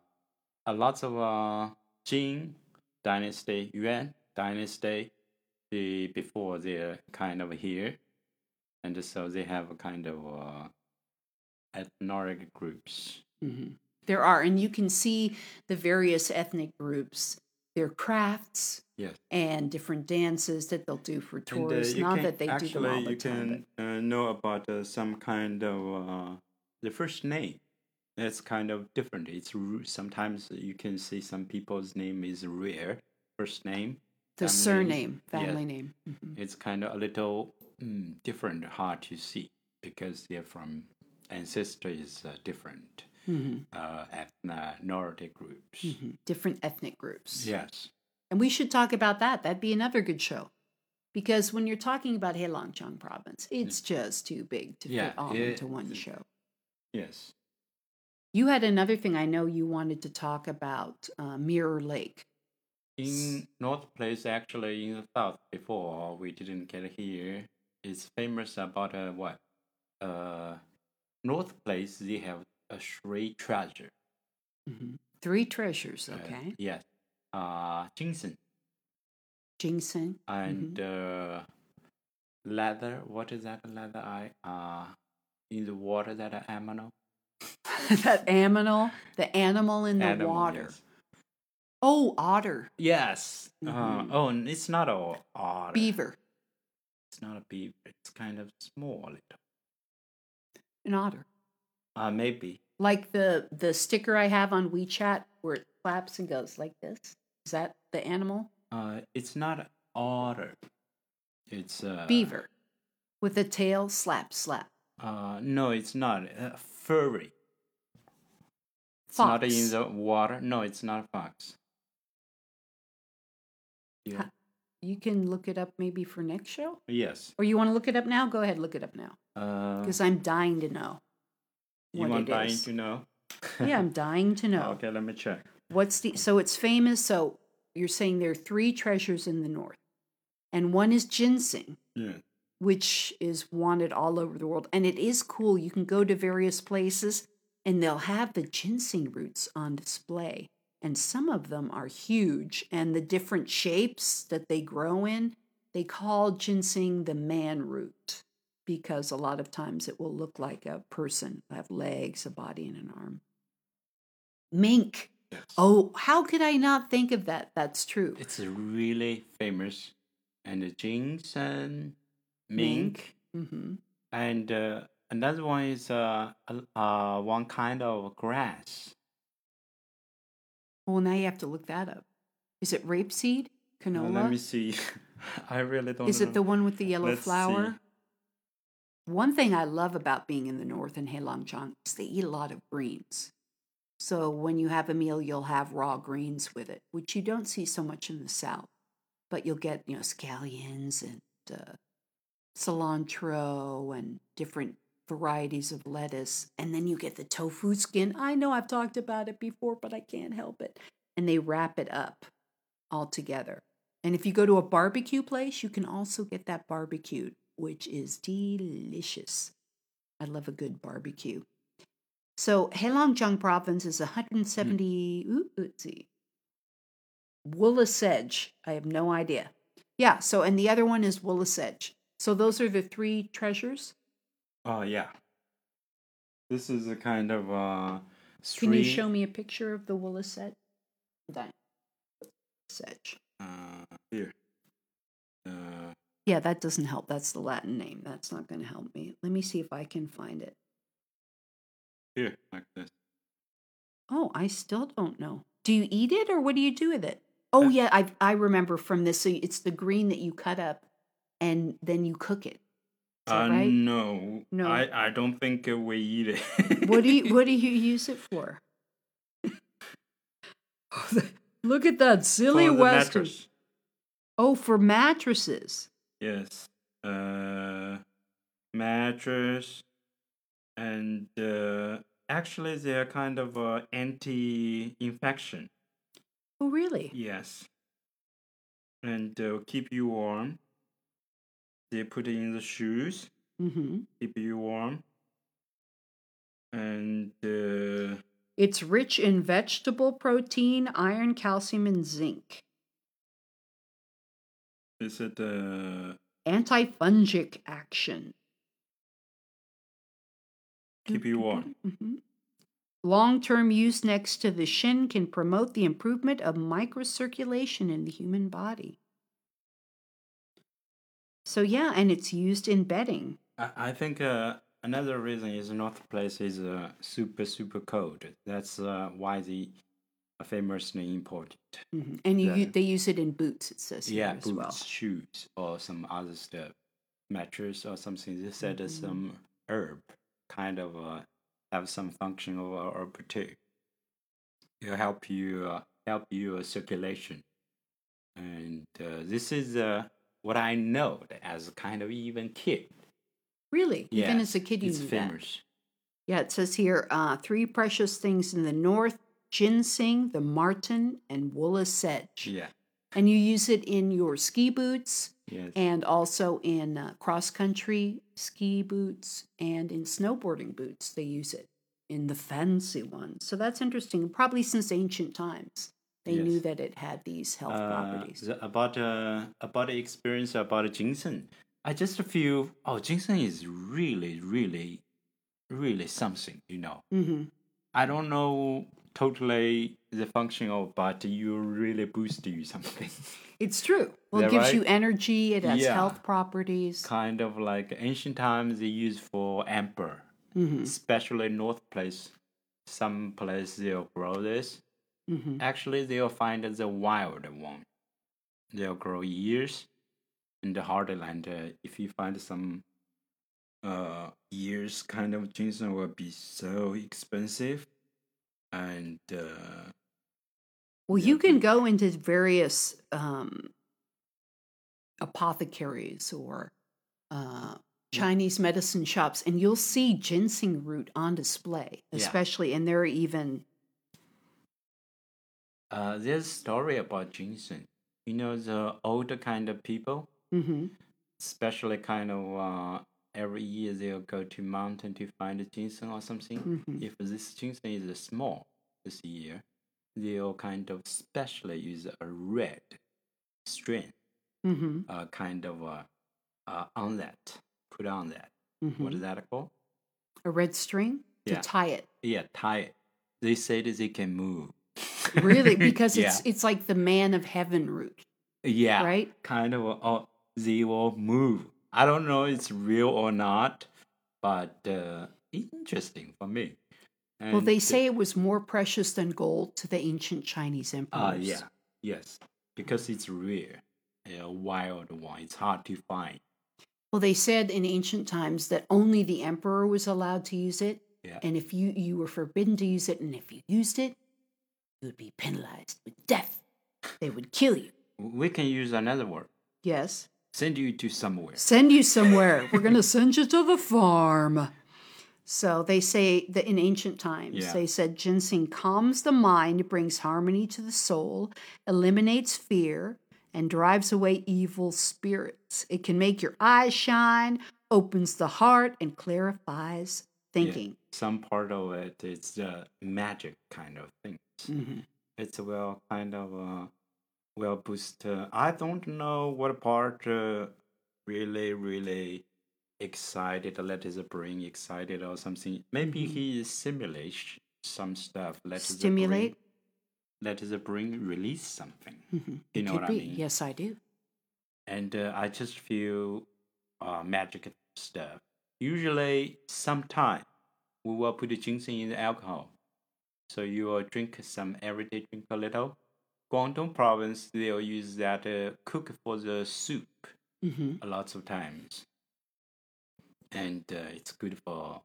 [SPEAKER 2] a lot of uh, Jin dynasty, Yuan dynasty, the before they're kind of here, and so they have a kind of uh, ethnic groups.
[SPEAKER 1] hmm There are, and you can see the various ethnic groups, their crafts,
[SPEAKER 2] Yes.
[SPEAKER 1] and different dances that they'll do for
[SPEAKER 2] And, uh,
[SPEAKER 1] tourists. Not that they do
[SPEAKER 2] actually
[SPEAKER 1] them all the
[SPEAKER 2] you
[SPEAKER 1] time.
[SPEAKER 2] can uh, know about uh, some kind of uh, the first name. It's kind of different. It's sometimes you can see some people's name is rare first name.
[SPEAKER 1] The
[SPEAKER 2] family-
[SPEAKER 1] surname, family name. Mhm.
[SPEAKER 2] It's kind of a little mm, different, hard to see because they're from ancestors uh, different
[SPEAKER 1] Mhm.
[SPEAKER 2] uh, ethnic groups.
[SPEAKER 1] Mhm. Different ethnic groups.
[SPEAKER 2] Yes.
[SPEAKER 1] And we should talk about that. That'd be another good show. Because when you're talking about Heilongjiang province, it's just too big to
[SPEAKER 2] Yeah,
[SPEAKER 1] fit all
[SPEAKER 2] it-
[SPEAKER 1] into one show.
[SPEAKER 2] Yes.
[SPEAKER 1] You had another thing I know you wanted to talk about uh, Mirror Lake.
[SPEAKER 2] In North Place, actually, in the south, before we didn't get here, it's famous about uh, what? Uh, North Place, they have a three treasure.
[SPEAKER 1] Mhm. Three treasures,
[SPEAKER 2] Uh,
[SPEAKER 1] okay?
[SPEAKER 2] yes. Uh, ginseng
[SPEAKER 1] Ginseng.
[SPEAKER 2] and uh, leather. What is that leather? I uh, in the water that uh, aminal.
[SPEAKER 1] that animal, the animal in the
[SPEAKER 2] Animal,
[SPEAKER 1] water.
[SPEAKER 2] Yes.
[SPEAKER 1] Oh, otter,
[SPEAKER 2] Yes.
[SPEAKER 1] Mhm.
[SPEAKER 2] Uh, oh, and it's not a otter.
[SPEAKER 1] beaver,
[SPEAKER 2] It's not a beaver. It's kind of small, little.
[SPEAKER 1] an otter.
[SPEAKER 2] Uh, maybe.
[SPEAKER 1] Like the the sticker I have on WeChat where it claps and goes like this. Is that the animal?
[SPEAKER 2] Uh, it's not otter. It's uh,
[SPEAKER 1] Beaver, with a tail, slap, slap.
[SPEAKER 2] Uh, no, it's not. Uh, furry. It's not in the water. No, it's not a fox. Yeah.
[SPEAKER 1] You can look it up maybe for next show,
[SPEAKER 2] Yes.
[SPEAKER 1] or you want to look it up now? Go ahead, look it up now,
[SPEAKER 2] Uh,
[SPEAKER 1] because I'm dying to know.
[SPEAKER 2] You want dying
[SPEAKER 1] is.
[SPEAKER 2] to know?
[SPEAKER 1] Yeah, I'm dying to know.
[SPEAKER 2] Okay, let me check.
[SPEAKER 1] What's the so it's famous? So you're saying there are three treasures in the north, and one is ginseng,
[SPEAKER 2] Yeah.
[SPEAKER 1] which is wanted all over the world, and it is cool. You can go to various places, and they'll have the ginseng roots on display, and some of them are huge, and the different shapes that they grow in, they call ginseng the man root because a lot of times it will look like a person, have legs, a body, and an arm. Mink.
[SPEAKER 2] Yes.
[SPEAKER 1] Oh, how could I not think of that? That's true.
[SPEAKER 2] It's a really famous. And the ginseng,
[SPEAKER 1] Mink.
[SPEAKER 2] mink,
[SPEAKER 1] hmm
[SPEAKER 2] and uh, another one is uh, a- uh, one kind of grass.
[SPEAKER 1] Well, now you have to look that up. Is it rapeseed?
[SPEAKER 2] Uh,
[SPEAKER 1] Canola?
[SPEAKER 2] let me see. I really don't
[SPEAKER 1] Is
[SPEAKER 2] know.
[SPEAKER 1] it the one with the yellow
[SPEAKER 2] Let's see.
[SPEAKER 1] One thing I love about being in the north in Heilongjiang is they eat a lot of greens. So when you have a meal, you'll have raw greens with it, which you don't see so much in the south. But you'll get, you know, scallions and uh, cilantro and different varieties of lettuce. And then you get the tofu skin. I know I've talked about it before, but I can't help it. And they wrap it up all together. And if you go to a barbecue place, you can also get that barbecued, which is delicious. I love a good barbecue. So Heilongjiang province is 170, ooh, let's see, Woola sedge. I have no idea. Yeah. So, and the other one is Woola sedge. So those are the three treasures.
[SPEAKER 2] Oh yeah. This is a kind of uh.
[SPEAKER 1] Can you show me a picture of the Woola sedge? Sedge.
[SPEAKER 2] Uh, here. Uh,
[SPEAKER 1] Yeah, that doesn't help. That's the Latin name. That's not going to help me. Let me see if I can find it.
[SPEAKER 2] here, like this.
[SPEAKER 1] Oh, I still don't know. Do you eat it or what do you do with it? Oh yeah, I I remember from this. So it's the green that you cut up, and then you cook it.
[SPEAKER 2] Uh,
[SPEAKER 1] right?
[SPEAKER 2] no,
[SPEAKER 1] No.
[SPEAKER 2] I, I don't think we eat it.
[SPEAKER 1] What do you What do you use it for? Look at that silly
[SPEAKER 2] For
[SPEAKER 1] western.
[SPEAKER 2] mattress.
[SPEAKER 1] Oh, for mattresses.
[SPEAKER 2] Yes. Uh, mattress, and uh, actually they're kind of uh, anti-infection.
[SPEAKER 1] Oh, really?
[SPEAKER 2] Yes. And uh, keep you warm. They put it in the shoes,
[SPEAKER 1] Mm-hmm.
[SPEAKER 2] keep you warm. And uh,
[SPEAKER 1] It's rich in vegetable protein, iron, calcium, and zinc.
[SPEAKER 2] Is it uh,
[SPEAKER 1] Antifungic action.
[SPEAKER 2] keep you warm?
[SPEAKER 1] Mhm. Long term use next to the shin can promote the improvement of microcirculation in the human body. So, yeah, and it's used in bedding.
[SPEAKER 2] I, I think uh, another reason is North Place is uh, super super cold. That's uh, why are famously imported.
[SPEAKER 1] Mhm. And you,
[SPEAKER 2] Yeah.
[SPEAKER 1] they use it in boots, it says here
[SPEAKER 2] Yeah,
[SPEAKER 1] as
[SPEAKER 2] boots,
[SPEAKER 1] well.
[SPEAKER 2] shoes, or some other stuff, mattress or something. They said uh,
[SPEAKER 1] Mhm.
[SPEAKER 2] some herb kind of uh, have some function of uh, herb too. It'll help you uh, help your circulation, and uh, this is uh, what I know as kind of even kid.
[SPEAKER 1] Really? Even as a kid, you
[SPEAKER 2] it's
[SPEAKER 1] knew that.
[SPEAKER 2] famous.
[SPEAKER 1] Yeah, it says here uh, three precious things in the north ginseng, the marten, and Woola sedge.
[SPEAKER 2] Yeah.
[SPEAKER 1] And you use it in your ski boots
[SPEAKER 2] Yes.
[SPEAKER 1] and also in uh, cross country ski boots and in snowboarding boots. They use it in the fancy ones. So that's interesting. Probably since ancient times, they knew that it had these health
[SPEAKER 2] Uh,
[SPEAKER 1] properties.
[SPEAKER 2] the- about uh, about the experience about ginseng. I just feel oh ginseng is really really really something you know.
[SPEAKER 1] hmm
[SPEAKER 2] I don't know totally the function of, but you really boost you something.
[SPEAKER 1] It's true. Well, it gives
[SPEAKER 2] right?
[SPEAKER 1] you energy. It has
[SPEAKER 2] Yeah.
[SPEAKER 1] health properties.
[SPEAKER 2] kind of like ancient times they use for emperor,
[SPEAKER 1] hmm
[SPEAKER 2] especially North Place. Some place they'll grow this.
[SPEAKER 1] hmm
[SPEAKER 2] Actually, they'll find the wild one. They'll grow years in the heartland. Uh, if you find some uh years kind of ginseng will be so expensive and uh
[SPEAKER 1] Well,
[SPEAKER 2] Yeah,
[SPEAKER 1] you can go into various um, apothecaries or uh, Chinese medicine shops, and you'll see ginseng root on display,
[SPEAKER 2] Yeah.
[SPEAKER 1] especially, and there are even
[SPEAKER 2] uh there's a story about ginseng. You know the older kind of people,
[SPEAKER 1] hmm
[SPEAKER 2] especially kind of uh every year they'll go to mountain to find a ginseng or something.
[SPEAKER 1] hmm
[SPEAKER 2] if this ginseng is small this year, they'll kind of specially use a red strain,
[SPEAKER 1] hmm
[SPEAKER 2] uh, kind of uh, uh, on that, put on that.
[SPEAKER 1] hmm
[SPEAKER 2] What is that called?
[SPEAKER 1] a red string to
[SPEAKER 2] Yeah.
[SPEAKER 1] tie it.
[SPEAKER 2] Yeah, tie it. They say that they can move.
[SPEAKER 1] Really, because
[SPEAKER 2] yeah.
[SPEAKER 1] it's it's like the man of heaven root,
[SPEAKER 2] yeah,
[SPEAKER 1] right?
[SPEAKER 2] kind of. Uh, they will move. I don't know it's real or not, but uh, interesting for me.
[SPEAKER 1] Well, they say it was more precious than gold to the ancient Chinese emperors.
[SPEAKER 2] Ah, yeah, yes, because it's rare, a wild one. It's hard to find.
[SPEAKER 1] Well, they said in ancient times that only the emperor was allowed to use it,
[SPEAKER 2] Yeah.
[SPEAKER 1] and if you you were forbidden to use it, and if you used it, you would be penalized with death. They would kill you.
[SPEAKER 2] We can use another word.
[SPEAKER 1] Yes,
[SPEAKER 2] Send you to somewhere.
[SPEAKER 1] send you somewhere. We're going to send you to the farm. So they say that in ancient times,
[SPEAKER 2] Yeah.
[SPEAKER 1] they said ginseng calms the mind, brings harmony to the soul, eliminates fear, and drives away evil spirits. It can make your eyes shine, opens the heart, and clarifies thinking.
[SPEAKER 2] Some part of it is the magic kind of thing.
[SPEAKER 1] Mhm.
[SPEAKER 2] It's well kind of uh, will boost. Uh, I don't know what part uh, really, really excited, let his brain excited or something. Maybe
[SPEAKER 1] Mhm.
[SPEAKER 2] he simulates some stuff. Let his
[SPEAKER 1] Stimulate?
[SPEAKER 2] brain, let his brain release something.
[SPEAKER 1] Mhm.
[SPEAKER 2] You
[SPEAKER 1] It
[SPEAKER 2] know what I
[SPEAKER 1] be.
[SPEAKER 2] mean?
[SPEAKER 1] Yes, I do.
[SPEAKER 2] and uh, I just feel uh, magic stuff. Usually, sometime we will put the ginseng in the alcohol, so you will drink some every day. Drink a little. Guangdong province they'll use that uh, cook for the soup
[SPEAKER 1] hmm
[SPEAKER 2] a lots of times, and uh, it's good for.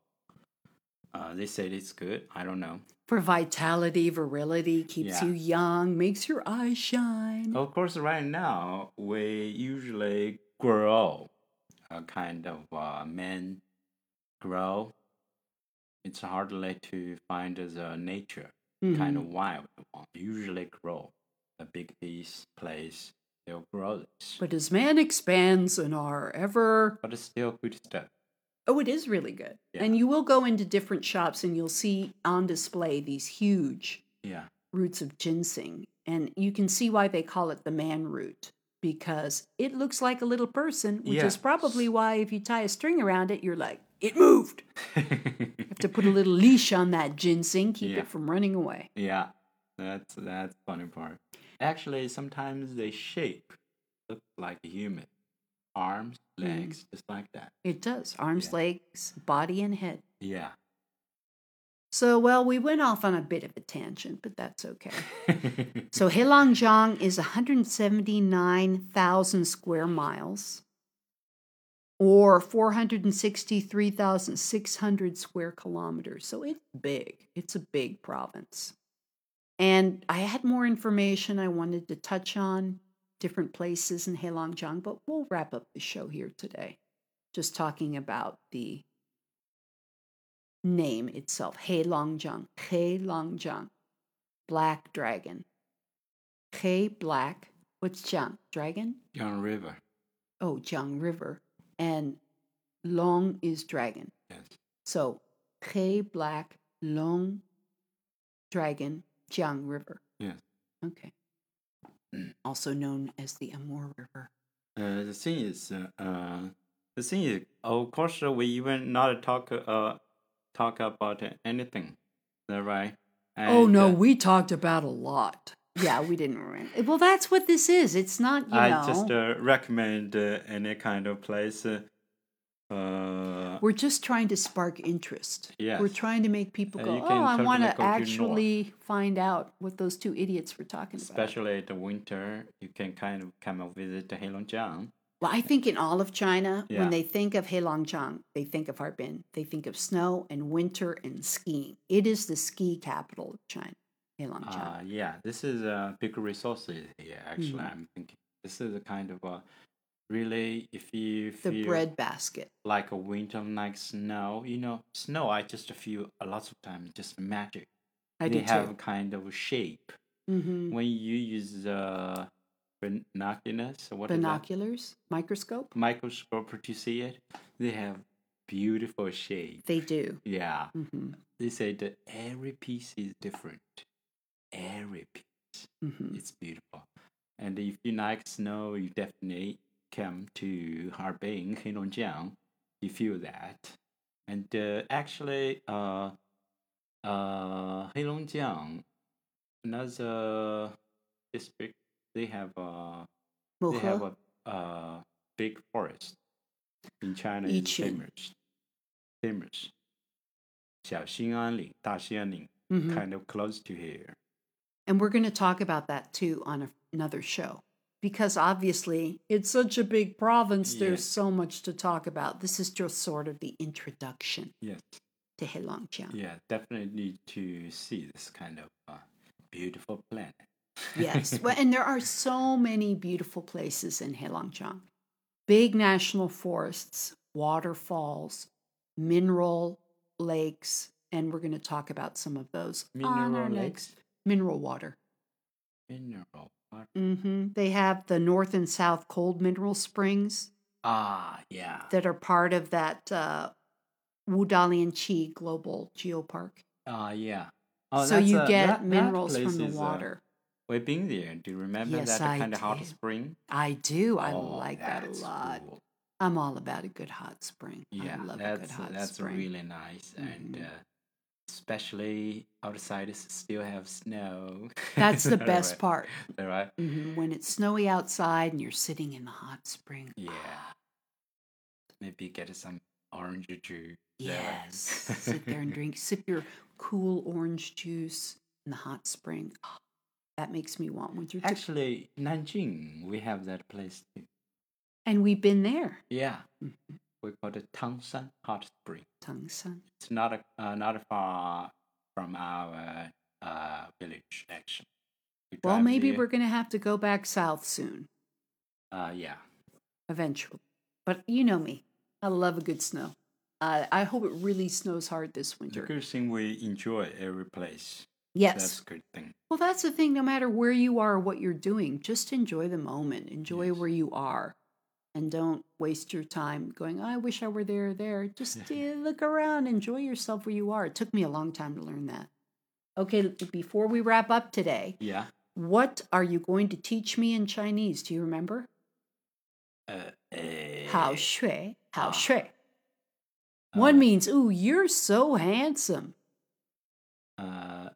[SPEAKER 2] Uh, they said it's good. I don't know.
[SPEAKER 1] For vitality, virility, keeps
[SPEAKER 2] Yeah.
[SPEAKER 1] you young, makes your eyes shine.
[SPEAKER 2] Of course, right now we usually grow a kind of uh, men grow. It's hardly to find the nature kind
[SPEAKER 1] Mhm.
[SPEAKER 2] of wild one. Usually grow a big piece place. They'll grow this,
[SPEAKER 1] But as man expands and are ever
[SPEAKER 2] but it's still good stuff.
[SPEAKER 1] Oh, it is really good.
[SPEAKER 2] Yeah.
[SPEAKER 1] And you will go into different shops and you'll see on display these huge
[SPEAKER 2] Yeah,
[SPEAKER 1] roots of ginseng. And you can see why they call it the man root because it looks like a little person, which is probably why if you tie a string around it, you're like, it moved. You have to put a little leash on that ginseng, keep
[SPEAKER 2] Yeah.
[SPEAKER 1] it from running away.
[SPEAKER 2] yeah. That's that's funny part. Actually, sometimes they shape look like a human, arms,
[SPEAKER 1] Mm.
[SPEAKER 2] legs, just like that.
[SPEAKER 1] It does. Arms,
[SPEAKER 2] Yeah.
[SPEAKER 1] legs, body, and head.
[SPEAKER 2] Yeah.
[SPEAKER 1] So, well, we went off on a bit of a tangent, but that's okay. So Heilongjiang is 179,000 square miles or 463,600 square kilometers. So it's big. It's a big province. And I had more information I wanted to touch on, different places in Heilongjiang, but we'll wrap up the show here today. Just talking about the name itself, Heilongjiang, Heilongjiang, Black Dragon. He Black, what's Jiang? Dragon?
[SPEAKER 2] Young River.
[SPEAKER 1] Oh, Jiang River. And Long is dragon.
[SPEAKER 2] Yes.
[SPEAKER 1] So He Black, Long Dragon, Jiang River.
[SPEAKER 2] Yes.
[SPEAKER 1] Okay. Also known as the Amur River.
[SPEAKER 2] Uh, the thing is, uh, uh, the thing is, of course, uh, we even not talk uh talk about anything, is that right?
[SPEAKER 1] oh no,
[SPEAKER 2] uh,
[SPEAKER 1] we talked about a lot. Yeah, we didn't. remember. Well, that's what this is. It's not, you
[SPEAKER 2] I
[SPEAKER 1] know.
[SPEAKER 2] just uh, recommend uh, any kind of place. Uh, uh,
[SPEAKER 1] We're just trying to spark interest.
[SPEAKER 2] Yes.
[SPEAKER 1] We're trying to make people
[SPEAKER 2] Uh,
[SPEAKER 1] go, oh, I want to
[SPEAKER 2] to north."
[SPEAKER 1] actually find out what those two idiots were talking about.
[SPEAKER 2] especially the winter, you can kind of come and visit the Heilongjiang.
[SPEAKER 1] Well, I think in all of China,
[SPEAKER 2] Yeah.
[SPEAKER 1] when they think of Heilongjiang, they think of Harbin. They think of snow and winter and skiing. It is the ski capital of China, Heilongjiang.
[SPEAKER 2] Uh, yeah, this is a big resources here. Actually,
[SPEAKER 1] Mhm.
[SPEAKER 2] I'm thinking this is a kind of a really if you
[SPEAKER 1] the bread basket.
[SPEAKER 2] like a winter like snow, you know, snow. I just feel a lot of times just magic.
[SPEAKER 1] I
[SPEAKER 2] they have
[SPEAKER 1] too.
[SPEAKER 2] kind of shape
[SPEAKER 1] hmm
[SPEAKER 2] when you use the binoculars. What?
[SPEAKER 1] Binoculars, microscope.
[SPEAKER 2] microscope to see it. They have beautiful shape.
[SPEAKER 1] They do.
[SPEAKER 2] Yeah,
[SPEAKER 1] hmm
[SPEAKER 2] they say that every piece is different. Every piece.
[SPEAKER 1] hmm
[SPEAKER 2] It's beautiful. And if you like snow, you definitely come to Harbin, Heilongjiang. You feel that. And uh, actually, uh, uh, Heilongjiang, another district, they have a they have
[SPEAKER 1] Mohe,
[SPEAKER 2] a uh, big forest in China. is
[SPEAKER 1] Yichun.
[SPEAKER 2] famous, famous. 小兴安岭, Daxianling,
[SPEAKER 1] Mhm.
[SPEAKER 2] kind of close to here.
[SPEAKER 1] And we're going to talk about that too on a, another show. Because obviously, it's such a big province, there's so much to talk about. This is just sort of the introduction
[SPEAKER 2] Yes.
[SPEAKER 1] to Heilongjiang.
[SPEAKER 2] Yeah, definitely need to see this kind of uh, beautiful planet.
[SPEAKER 1] yes. Well, and there are so many beautiful places in Heilongjiang big national forests, waterfalls, mineral lakes. And we're going to talk about some of those on our
[SPEAKER 2] Mineral
[SPEAKER 1] next
[SPEAKER 2] lakes,
[SPEAKER 1] mineral water.
[SPEAKER 2] mineral water.
[SPEAKER 1] hmm They have the north and south cold mineral springs
[SPEAKER 2] Ah, yeah.
[SPEAKER 1] that are part of that uh, Qi Global Geopark.
[SPEAKER 2] Ah, yeah. Oh,
[SPEAKER 1] so you
[SPEAKER 2] a-
[SPEAKER 1] get
[SPEAKER 2] that- that
[SPEAKER 1] minerals
[SPEAKER 2] place
[SPEAKER 1] from the
[SPEAKER 2] uh,
[SPEAKER 1] water.
[SPEAKER 2] we've been there. Do you remember
[SPEAKER 1] Yes,
[SPEAKER 2] that
[SPEAKER 1] I
[SPEAKER 2] kind of hot spring?
[SPEAKER 1] I do. I
[SPEAKER 2] Oh,
[SPEAKER 1] like that a lot.
[SPEAKER 2] cool.
[SPEAKER 1] I'm all about a good hot spring.
[SPEAKER 2] Yeah,
[SPEAKER 1] I love a good
[SPEAKER 2] that's
[SPEAKER 1] hot
[SPEAKER 2] that's
[SPEAKER 1] spring.
[SPEAKER 2] really nice, and
[SPEAKER 1] Mhm.
[SPEAKER 2] uh, especially outside, still have snow.
[SPEAKER 1] That's the best
[SPEAKER 2] right,
[SPEAKER 1] part.
[SPEAKER 2] Right?
[SPEAKER 1] hmm When it's snowy outside and you're sitting in the hot spring.
[SPEAKER 2] Yeah. Maybe get some orange juice. Is that right?
[SPEAKER 1] Yes. Sit there and drink, sip your cool orange juice in the hot spring. That makes me want winter.
[SPEAKER 2] Actually, Nanjing, we have that place too.
[SPEAKER 1] and we've been there.
[SPEAKER 2] Yeah,
[SPEAKER 1] Mhm.
[SPEAKER 2] We call it Tangshan Hot Spring.
[SPEAKER 1] Tungsan.
[SPEAKER 2] It's not a, uh, not far from our uh, village, actually. We
[SPEAKER 1] Well, maybe
[SPEAKER 2] there.
[SPEAKER 1] we're going to have to go back south soon,
[SPEAKER 2] Uh, yeah.
[SPEAKER 1] eventually. But you know me. I love a good snow. Uh, I hope it really snows hard this winter.
[SPEAKER 2] The good thing we enjoy every place.
[SPEAKER 1] Yes.
[SPEAKER 2] That's a good thing.
[SPEAKER 1] Well, that's the thing. No matter where you are or what you're doing, just enjoy the moment. Enjoy
[SPEAKER 2] Yes.
[SPEAKER 1] where you are, and don't waste your time going, oh, I wish I were there, there. Just yeah. look around, enjoy yourself where you are. It took me a long time to learn that. Okay, before we wrap up today,
[SPEAKER 2] yeah,
[SPEAKER 1] what are you going to teach me in Chinese? Do you remember?
[SPEAKER 2] Uh, eh.
[SPEAKER 1] Shui, How ah.
[SPEAKER 2] shui.
[SPEAKER 1] One uh, means, ooh, you're so handsome.
[SPEAKER 2] Uh,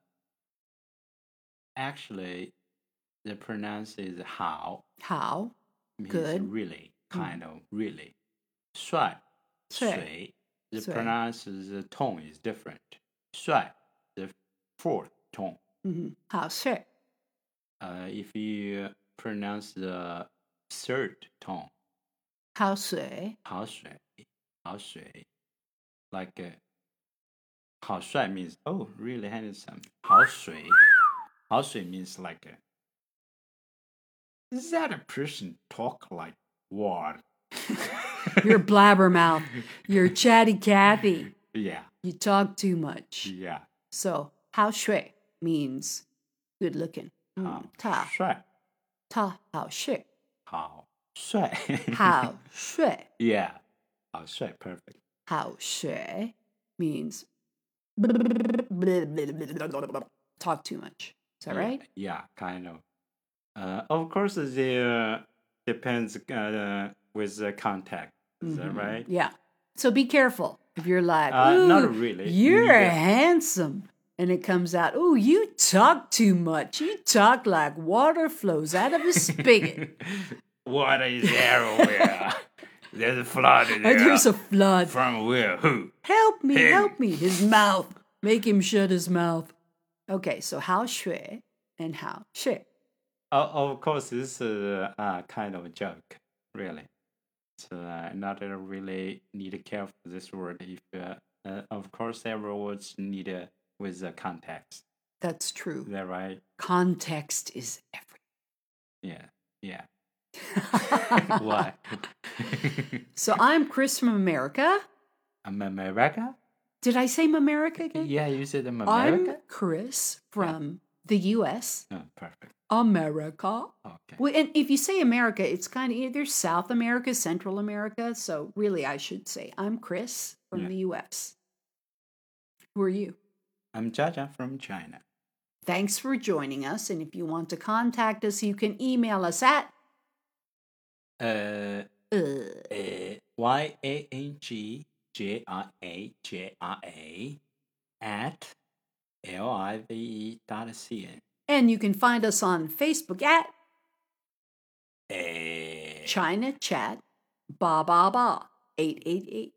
[SPEAKER 2] actually, the pronounce is how. How?
[SPEAKER 1] Good.
[SPEAKER 2] Really kind of really. 帅,
[SPEAKER 1] 帅.
[SPEAKER 2] sui. The
[SPEAKER 1] 帅.
[SPEAKER 2] pronounce the tone is different. 帅, the fourth tone.
[SPEAKER 1] Mhm. 好睡.
[SPEAKER 2] Uh, if you pronounce the third tone,
[SPEAKER 1] 好睡.
[SPEAKER 2] 好水,好水, like uh, 好帅 means oh really handsome. 好水,好水 means like uh, is that a person talk like what?
[SPEAKER 1] You're blabbermouth. You're chatty Cathy.
[SPEAKER 2] yeah,
[SPEAKER 1] You talk too much.
[SPEAKER 2] yeah.
[SPEAKER 1] So, 好睡 means good looking.
[SPEAKER 2] 好
[SPEAKER 1] 嗯，他
[SPEAKER 2] 帅,
[SPEAKER 1] 他好睡，
[SPEAKER 2] 好帅.
[SPEAKER 1] 好睡，
[SPEAKER 2] yeah. 好帅 perfect.
[SPEAKER 1] 好睡 means talk too much. Is that
[SPEAKER 2] Yeah,
[SPEAKER 1] right?
[SPEAKER 2] Yeah, kind of. Uh, of course, there depends uh, with the context. Is that
[SPEAKER 1] Mhm.
[SPEAKER 2] right?
[SPEAKER 1] Yeah. So be careful if you're like,
[SPEAKER 2] Uh, not really.
[SPEAKER 1] You're
[SPEAKER 2] Neither.
[SPEAKER 1] handsome. And it comes out, oh, you talk too much. You talk like water flows out of a spigot.
[SPEAKER 2] Water is everywhere. There's a flood
[SPEAKER 1] And
[SPEAKER 2] there.
[SPEAKER 1] there's a flood.
[SPEAKER 2] From where? Who?
[SPEAKER 1] Help me,
[SPEAKER 2] Him.
[SPEAKER 1] help me. His mouth. Make him shut his mouth. Okay, so how shui and how shui.
[SPEAKER 2] Uh, of course, this is uh, kind of a joke, really. So uh, not uh, really need to care for this word. If uh, uh, of course, every words need uh, with the context.
[SPEAKER 1] That's true.
[SPEAKER 2] Is that right?
[SPEAKER 1] Context is
[SPEAKER 2] everything. Yeah,
[SPEAKER 1] yeah.
[SPEAKER 2] Why?
[SPEAKER 1] so I'm Chris from America.
[SPEAKER 2] I'm America.
[SPEAKER 1] Did I say America again?
[SPEAKER 2] Yeah, you said I'm
[SPEAKER 1] I'm Chris from the US.
[SPEAKER 2] Oh, perfect.
[SPEAKER 1] America.
[SPEAKER 2] Okay.
[SPEAKER 1] Well, and if you say America, it's kind of either South America, Central America. So really, I should say I'm Chris from
[SPEAKER 2] Yeah.
[SPEAKER 1] the U.S. Who are you?
[SPEAKER 2] I'm Jaja from China.
[SPEAKER 1] Thanks for joining us. And if you want to contact us, you can email us at
[SPEAKER 2] Uh,
[SPEAKER 1] uh,
[SPEAKER 2] uh, Y A N G J R A J R A at L I V E dot C N.
[SPEAKER 1] and you can find us on Facebook at
[SPEAKER 2] Eh,
[SPEAKER 1] China Chat Ba Ba Ba eight eight eight.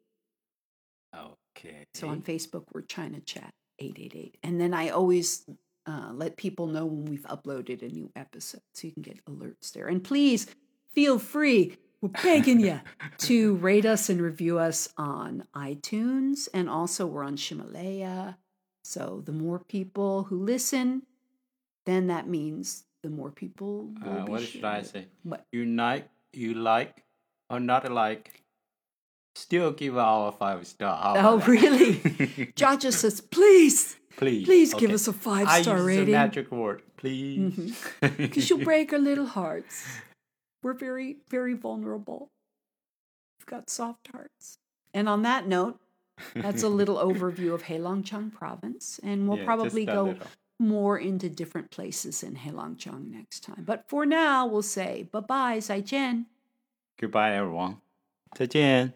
[SPEAKER 2] Okay.
[SPEAKER 1] So on Facebook, we're China Chat 888. And then I always uh, let people know when we've uploaded a new episode so you can get alerts there. And please feel free, we're begging you, to rate us and review us on iTunes. And also, we're on Ximalaya. So the more people who listen, then that means the more people will
[SPEAKER 2] Uh, what should I say?
[SPEAKER 1] What?
[SPEAKER 2] You like, you like, or not like? Still give our five star. How
[SPEAKER 1] Oh, really? Jaja says, please,
[SPEAKER 2] please,
[SPEAKER 1] please give us a five
[SPEAKER 2] I
[SPEAKER 1] star
[SPEAKER 2] use
[SPEAKER 1] rating.
[SPEAKER 2] the magic word, please.
[SPEAKER 1] because you'll break our little hearts. We're very, very vulnerable. We've got soft hearts. And on that note, that's a little overview of Heilongjiang province. And we'll
[SPEAKER 2] Yeah,
[SPEAKER 1] probably
[SPEAKER 2] just a
[SPEAKER 1] go
[SPEAKER 2] little.
[SPEAKER 1] more into different places in Heilongjiang next time. But for now, we'll say bye bye, 再见.
[SPEAKER 2] Goodbye, everyone. 再见。